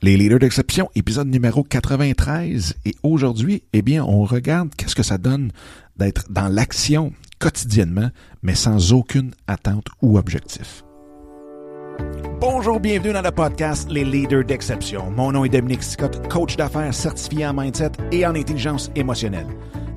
Les leaders d'exception, épisode numéro 93. Et aujourd'hui, eh bien, on regarde qu'est-ce que ça donne d'être dans l'action quotidiennement, mais sans aucune attente ou objectif. Bonjour, bienvenue dans le podcast Les leaders d'exception. Mon nom est Dominique Scott, coach d'affaires certifié en mindset et en intelligence émotionnelle.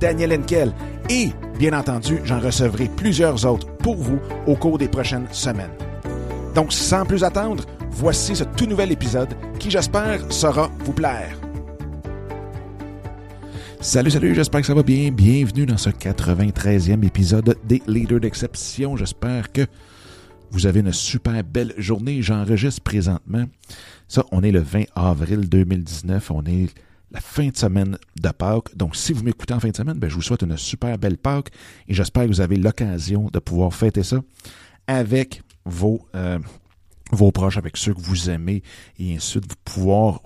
Daniel Henkel et, bien entendu, j'en recevrai plusieurs autres pour vous au cours des prochaines semaines. Donc, sans plus attendre, voici ce tout nouvel épisode qui, j'espère, saura vous plaire. Salut, salut, j'espère que ça va bien. Bienvenue dans ce 93e épisode des Leaders d'exception. J'espère que vous avez une super belle journée. J'enregistre présentement. Ça, on est le 20 avril 2019. On est la fin de semaine de Pâques. Donc, si vous m'écoutez en fin de semaine, ben, je vous souhaite une super belle Pâques et j'espère que vous avez l'occasion de pouvoir fêter ça avec vos, euh, proches, avec ceux que vous aimez et ainsi de suite, vous pouvoir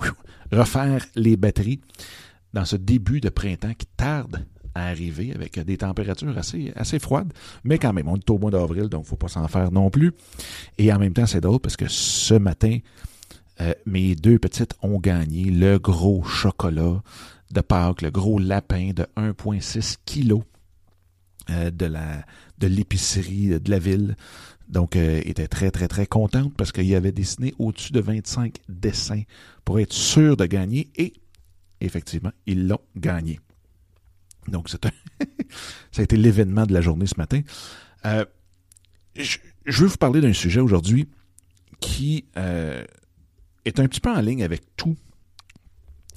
refaire les batteries dans ce début de printemps qui tarde à arriver avec des températures assez, assez froides, mais quand même, on est au mois d'avril, donc il ne faut pas s'en faire non plus. Et en même temps, c'est drôle parce que ce matin, euh, mes deux petites ont gagné le gros chocolat de Pâques, le gros lapin de 1,6 kg euh, de la de l'épicerie de la ville. Donc, euh, était très, très, très contente parce qu'il avait dessiné au-dessus de 25 dessins pour être sûr de gagner et effectivement, ils l'ont gagné. Donc, c'est un ça a été l'événement de la journée ce matin. Euh, je, je, veux vous parler d'un sujet aujourd'hui qui euh, est un petit peu en ligne avec tout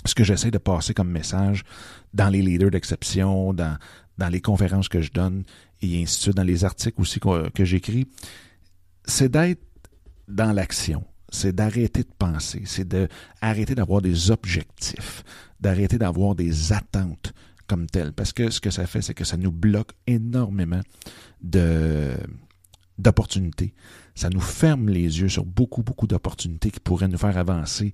ce que j'essaie de passer comme message dans les leaders d'exception, dans, dans les conférences que je donne et ainsi de suite, dans les articles aussi que, que j'écris. C'est d'être dans l'action c'est d'arrêter de penser, c'est d'arrêter d'avoir des objectifs, d'arrêter d'avoir des attentes comme telles. Parce que ce que ça fait, c'est que ça nous bloque énormément de d'opportunités. Ça nous ferme les yeux sur beaucoup, beaucoup d'opportunités qui pourraient nous faire avancer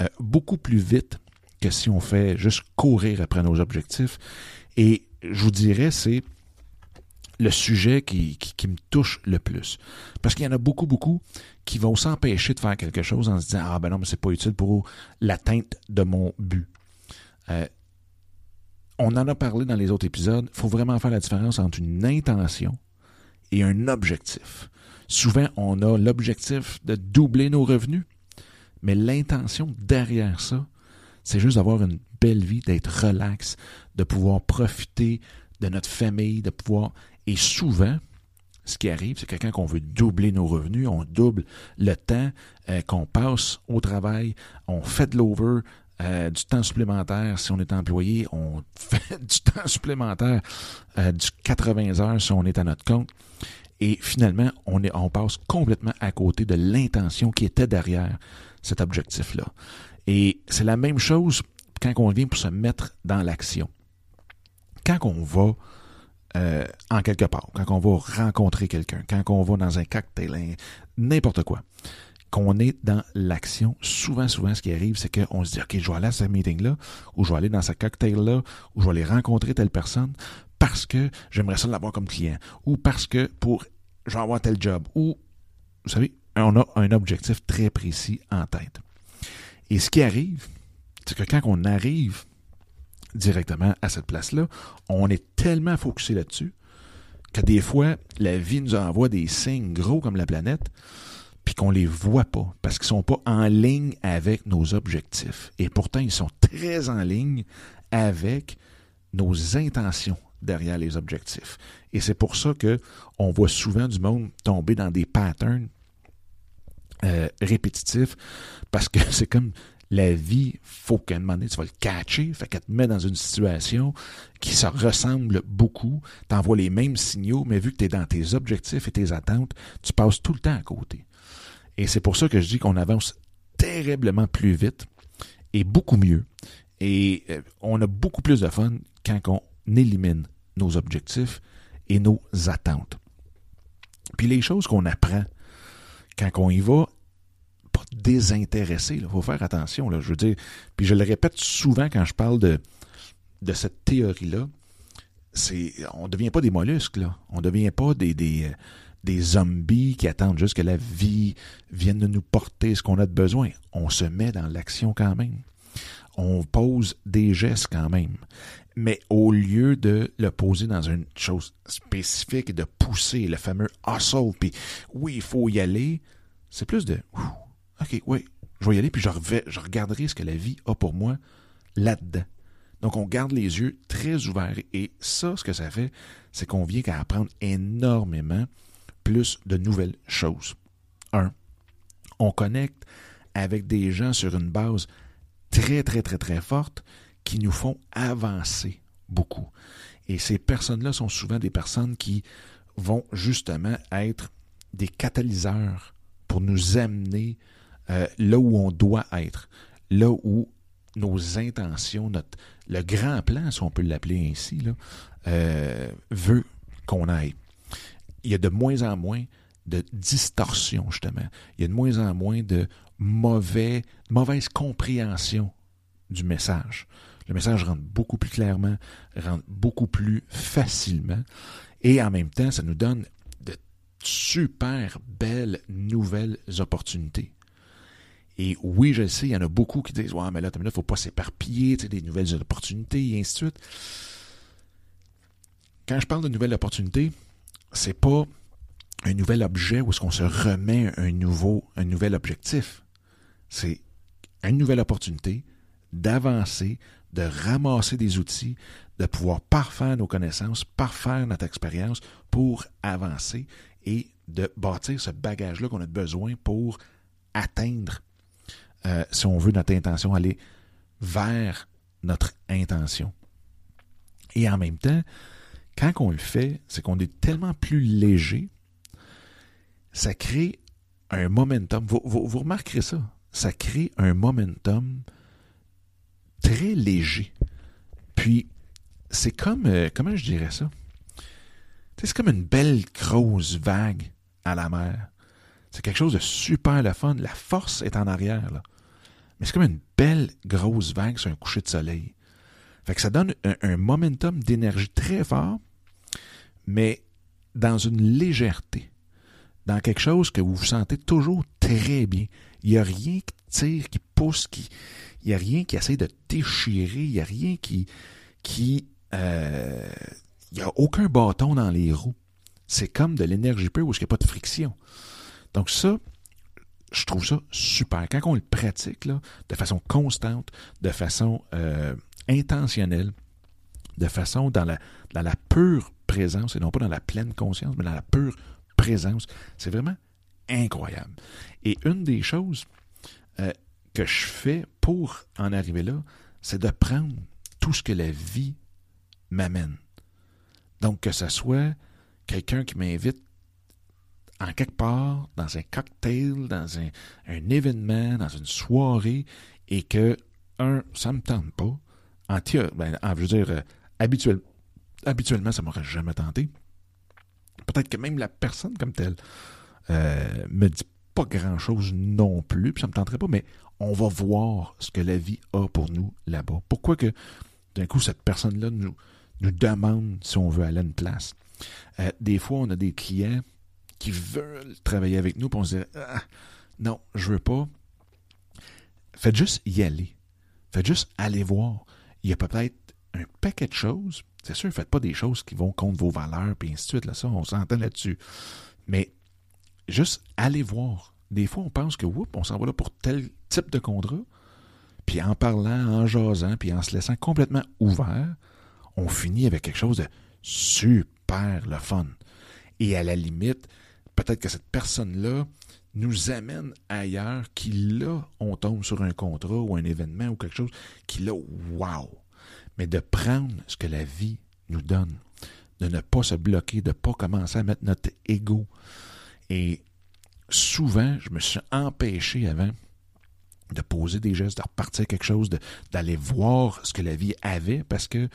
euh, beaucoup plus vite que si on fait juste courir après nos objectifs. Et je vous dirais, c'est le sujet qui, qui, me touche le plus. Parce qu'il y en a beaucoup, beaucoup qui vont s'empêcher de faire quelque chose en se disant Ah ben non, mais c'est pas utile pour l'atteinte de mon but. Euh, on en a parlé dans les autres épisodes. Il faut vraiment faire la différence entre une intention et un objectif. Souvent, on a l'objectif de doubler nos revenus, mais l'intention derrière ça, c'est juste d'avoir une belle vie, d'être relax, de pouvoir profiter de notre famille, de pouvoir et souvent, ce qui arrive, c'est que quand on veut doubler nos revenus, on double le temps euh, qu'on passe au travail, on fait de l'over, euh, du temps supplémentaire si on est employé, on fait du temps supplémentaire, euh, du 80 heures si on est à notre compte. Et finalement, on, est, on passe complètement à côté de l'intention qui était derrière cet objectif-là. Et c'est la même chose quand on vient pour se mettre dans l'action. Quand on va euh, en quelque part, quand on va rencontrer quelqu'un, quand on va dans un cocktail, n'importe quoi, qu'on est dans l'action, souvent, souvent, ce qui arrive, c'est qu'on se dit, OK, je vais aller à ce meeting-là, ou je vais aller dans ce cocktail-là, ou je vais aller rencontrer telle personne parce que j'aimerais ça l'avoir comme client, ou parce que pour, je vais avoir tel job, ou, vous savez, on a un objectif très précis en tête. Et ce qui arrive, c'est que quand on arrive directement à cette place-là. On est tellement focusé là-dessus que des fois, la vie nous envoie des signes gros comme la planète, puis qu'on les voit pas, parce qu'ils sont pas en ligne avec nos objectifs. Et pourtant, ils sont très en ligne avec nos intentions derrière les objectifs. Et c'est pour ça que on voit souvent du monde tomber dans des patterns euh, répétitifs, parce que c'est comme la vie, faut qu'à un moment tu vas le catcher, fait qu'elle te met dans une situation qui se ressemble beaucoup, t'envoies les mêmes signaux, mais vu que tu es dans tes objectifs et tes attentes, tu passes tout le temps à côté. Et c'est pour ça que je dis qu'on avance terriblement plus vite est beaucoup mieux. Et euh, on a beaucoup plus de fun quand on élimine nos objectifs et nos attentes. Puis les choses qu'on apprend quand on y va, pas désintéressé, il faut faire attention, je veux dire. Puis je le répète souvent quand je parle de, de cette théorie-là, c'est on ne devient pas des mollusques, là. On ne devient pas des, des, euh, des zombies qui attendent juste que la vie vienne de nous porter ce qu'on a de besoin. On se met dans l'action quand même. On pose des gestes quand même. Mais au lieu de le poser dans une chose spécifique et de pousser le fameux hustle, puis oui, il faut y aller, c'est plus de OK, oui, je vais y aller, puis je, regarderai ce que la vie a pour moi là-dedans. Donc, on garde les yeux très ouverts. Et ça, ce que ça fait, c'est qu'on vient qu'à apprendre énormément plus de nouvelles choses. Un, on connecte avec des gens sur une base très, très, très, très forte qui nous font avancer beaucoup. Et ces personnes-là sont souvent des personnes qui vont justement être des catalyseurs pour nous amener euh, là où on doit être, là où nos intentions, le grand plan, si on peut l'appeler ainsi, euh, veut qu'on aille il y a de moins en moins de distorsion, justement. Il y a de moins en moins de mauvais, mauvaise compréhension du message. Le message rentre beaucoup plus clairement, rentre beaucoup plus facilement, et en même temps, ça nous donne de super belles nouvelles opportunités. Et oui, je le sais, il y en a beaucoup qui disent Ouais, mais là, il ne faut pas s'éparpiller, tu sais, des nouvelles opportunités, et ainsi de suite. Quand je parle de nouvelles opportunités, c'est pas un nouvel objet où est-ce qu'on se remet un nouveau, un nouvel objectif. C'est une nouvelle opportunité d'avancer, de ramasser des outils, de pouvoir parfaire nos connaissances, parfaire notre expérience pour avancer et de bâtir ce bagage-là qu'on a besoin pour atteindre, euh, si on veut, notre intention, aller vers notre intention. Et en même temps, quand on le fait, c'est qu'on est tellement plus léger, ça crée un momentum. Vous, remarquerez ça. Ça crée un momentum très léger. Puis, c'est comme, euh, comment je dirais ça? C'est comme une belle grosse vague à la mer. C'est quelque chose de super le fun. La force est en arrière. Mais c'est comme une belle grosse vague sur un coucher de soleil. Fait que ça donne un momentum d'énergie très fort mais dans une légèreté, dans quelque chose que vous vous sentez toujours très bien. Il n'y a rien qui tire, qui pousse, qui, il n'y a rien qui essaie de déchirer, il n'y a rien qui, qui, euh, il n'y a aucun bâton dans les roues. C'est comme de l'énergie pure où il n'y a pas de friction. Donc ça, je trouve ça super. Quand on le pratique là, de façon constante, de façon euh, intentionnelle, de façon dans la, dans la pure présence, et non pas dans la pleine conscience, mais dans la pure présence. C'est vraiment incroyable. Et une des choses euh, que je fais pour en arriver là, c'est de prendre tout ce que la vie m'amène. Donc, que ce soit quelqu'un qui m'invite en quelque part, dans un cocktail, dans un, événement, dans une soirée, et que, un, ça me tente pas. En, ben, je veux dire, euh, habituellement, habituellement, ça m'aurait jamais tenté. Peut-être que même la personne comme telle euh, me dit pas grand-chose non plus, puis ça me tenterait pas, mais on va voir ce que la vie a pour nous là-bas. Pourquoi que d'un coup, cette personne-là nous, nous demande si on veut aller à une place? Euh, des fois, on a des clients qui veulent travailler avec nous, puis on se dit ah, non, je veux pas. Faites juste y aller. Faites juste aller voir. Il y a peut-être un paquet de choses, c'est sûr, faites pas des choses qui vont contre vos valeurs, puis ainsi de suite. Là, ça, on s'entend là-dessus. Mais juste allez voir. Des fois, on pense que, whoop, on s'en va là pour tel type de contrat. Puis en parlant, en jasant, puis en se laissant complètement ouvert, on finit avec quelque chose de super le fun. Et à la limite, peut-être que cette personne-là nous amène ailleurs, qui là, on tombe sur un contrat ou un événement ou quelque chose qui là, wow! Mais de prendre ce que la vie nous donne, de ne pas se bloquer, de ne pas commencer à mettre notre ego. Et souvent, je me suis empêché avant de poser des gestes, de repartir quelque chose, d'aller voir ce que la vie avait, parce que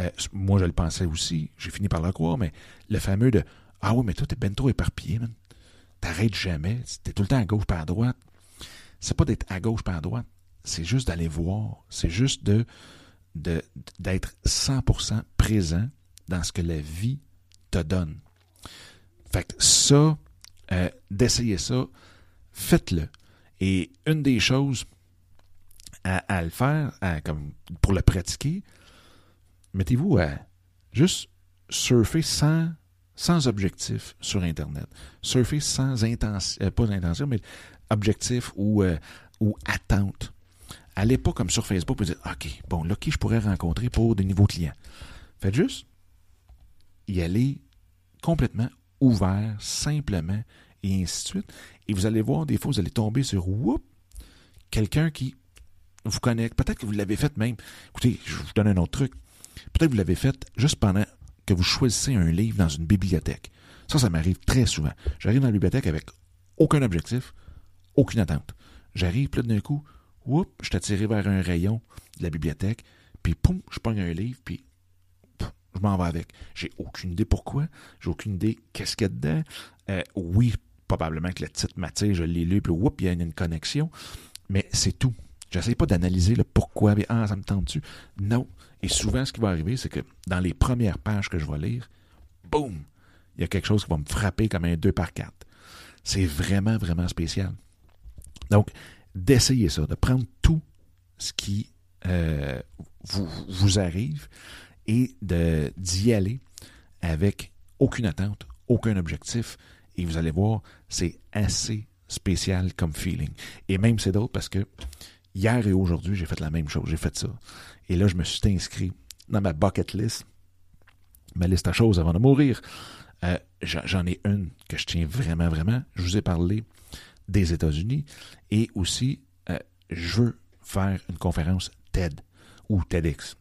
euh, moi je le pensais aussi, j'ai fini par le croire, mais le fameux de Ah oui, mais toi, t'es ben trop éparpillé. T'arrêtes jamais, t'es tout le temps à gauche par à droite. C'est pas d'être à gauche par à droite, c'est juste d'aller voir, c'est juste de d'être 100% présent dans ce que la vie te donne. Fait que ça, euh, d'essayer ça, faites-le. Et une des choses à, le faire, comme pour le pratiquer, mettez-vous à juste surfer sans, sans objectif sur Internet. Surfer sans intention, euh, pas intention, mais objectif ou, euh, ou attente. Allez pas comme sur Facebook et dire OK, bon, là, qui je pourrais rencontrer pour des nouveaux clients? Faites juste y aller complètement ouvert, simplement, et ainsi de suite. Et vous allez voir, des fois, vous allez tomber sur whoop, quelqu'un qui vous connaît. Peut-être que vous l'avez fait même. Écoutez, je vous donne un autre truc. Peut-être que vous l'avez fait juste pendant que vous choisissez un livre dans une bibliothèque. Ça, ça m'arrive très souvent. J'arrive dans la bibliothèque avec aucun objectif, aucune attente. J'arrive, puis d'un coup, whoop, je suis attiré vers un rayon de la bibliothèque, puis poum, je pogne un livre, puis je m'en vais avec. J'ai aucune idée pourquoi. J'ai aucune idée qu'est-ce qu'il y a dedans. Euh, oui, probablement que le titre m'attire, je l'ai lu, puis whoop, il y a une, connexion. Mais c'est tout. J'essaie pas d'analyser le pourquoi, mais ah, ça me tente-tu? Non. Et souvent, ce qui va arriver, c'est que dans les premières pages que je vais lire, boum, il y a quelque chose qui va me frapper comme un 2 par 4. C'est vraiment, vraiment spécial. Donc, d'essayer ça, de prendre tout ce qui euh, vous, arrive, et d'y aller avec aucune attente, aucun objectif. Et vous allez voir, c'est assez spécial comme feeling. Et même c'est d'autres parce que hier et aujourd'hui, j'ai fait la même chose. J'ai fait ça. Et là, je me suis inscrit dans ma bucket list, ma liste à choses avant de mourir. Euh, j'en ai une que je tiens vraiment, vraiment. Je vous ai parlé des États-Unis et aussi, euh, je veux faire une conférence TED ou TEDx.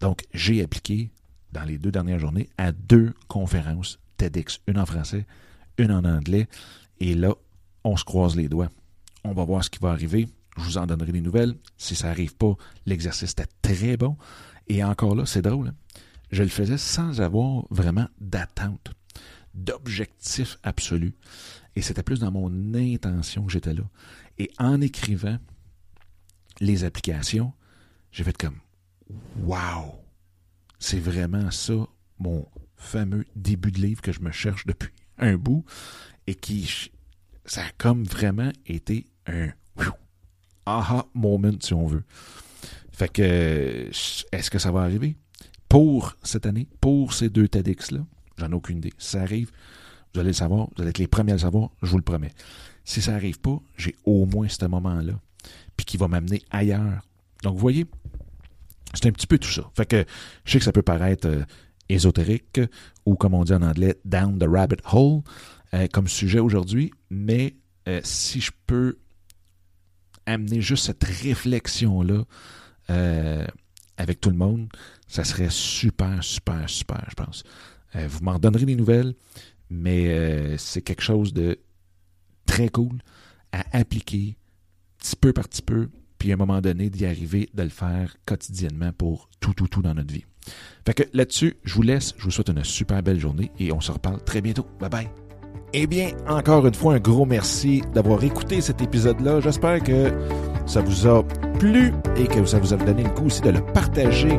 Donc, j'ai appliqué dans les deux dernières journées à deux conférences TEDx, une en français, une en anglais. Et là, on se croise les doigts. On va voir ce qui va arriver. Je vous en donnerai des nouvelles. Si ça n'arrive pas, l'exercice était très bon. Et encore là, c'est drôle. Hein. Je le faisais sans avoir vraiment d'attente, d'objectif absolu. Et c'était plus dans mon intention que j'étais là. Et en écrivant les applications, j'ai fait comme Wow! C'est vraiment ça, mon fameux début de livre que je me cherche depuis un bout et qui, ça a comme vraiment été un aha moment, si on veut. Fait que, est-ce que ça va arriver? Pour cette année, pour ces deux TEDx-là, j'en ai aucune idée. Si ça arrive, vous allez le savoir, vous allez être les premiers à le savoir, je vous le promets. Si ça n'arrive pas, j'ai au moins ce moment-là, puis qui va m'amener ailleurs. Donc, vous voyez, c'est un petit peu tout ça. Fait que je sais que ça peut paraître euh, ésotérique ou comme on dit en anglais, down the rabbit hole euh, comme sujet aujourd'hui, mais euh, si je peux amener juste cette réflexion-là avec tout le monde, ça serait super, super, super, je pense. Vous m'en donnerez des nouvelles, mais c'est quelque chose de très cool à appliquer petit peu par petit peu puis à un moment donné d'y arriver, de le faire quotidiennement pour tout, tout, tout dans notre vie. Fait que là-dessus, je vous laisse, je vous souhaite une super belle journée et on se reparle très bientôt. Bye bye. Eh bien, encore une fois, un gros merci d'avoir écouté cet épisode-là. J'espère que ça vous a plu et que ça vous a donné le coup aussi de le partager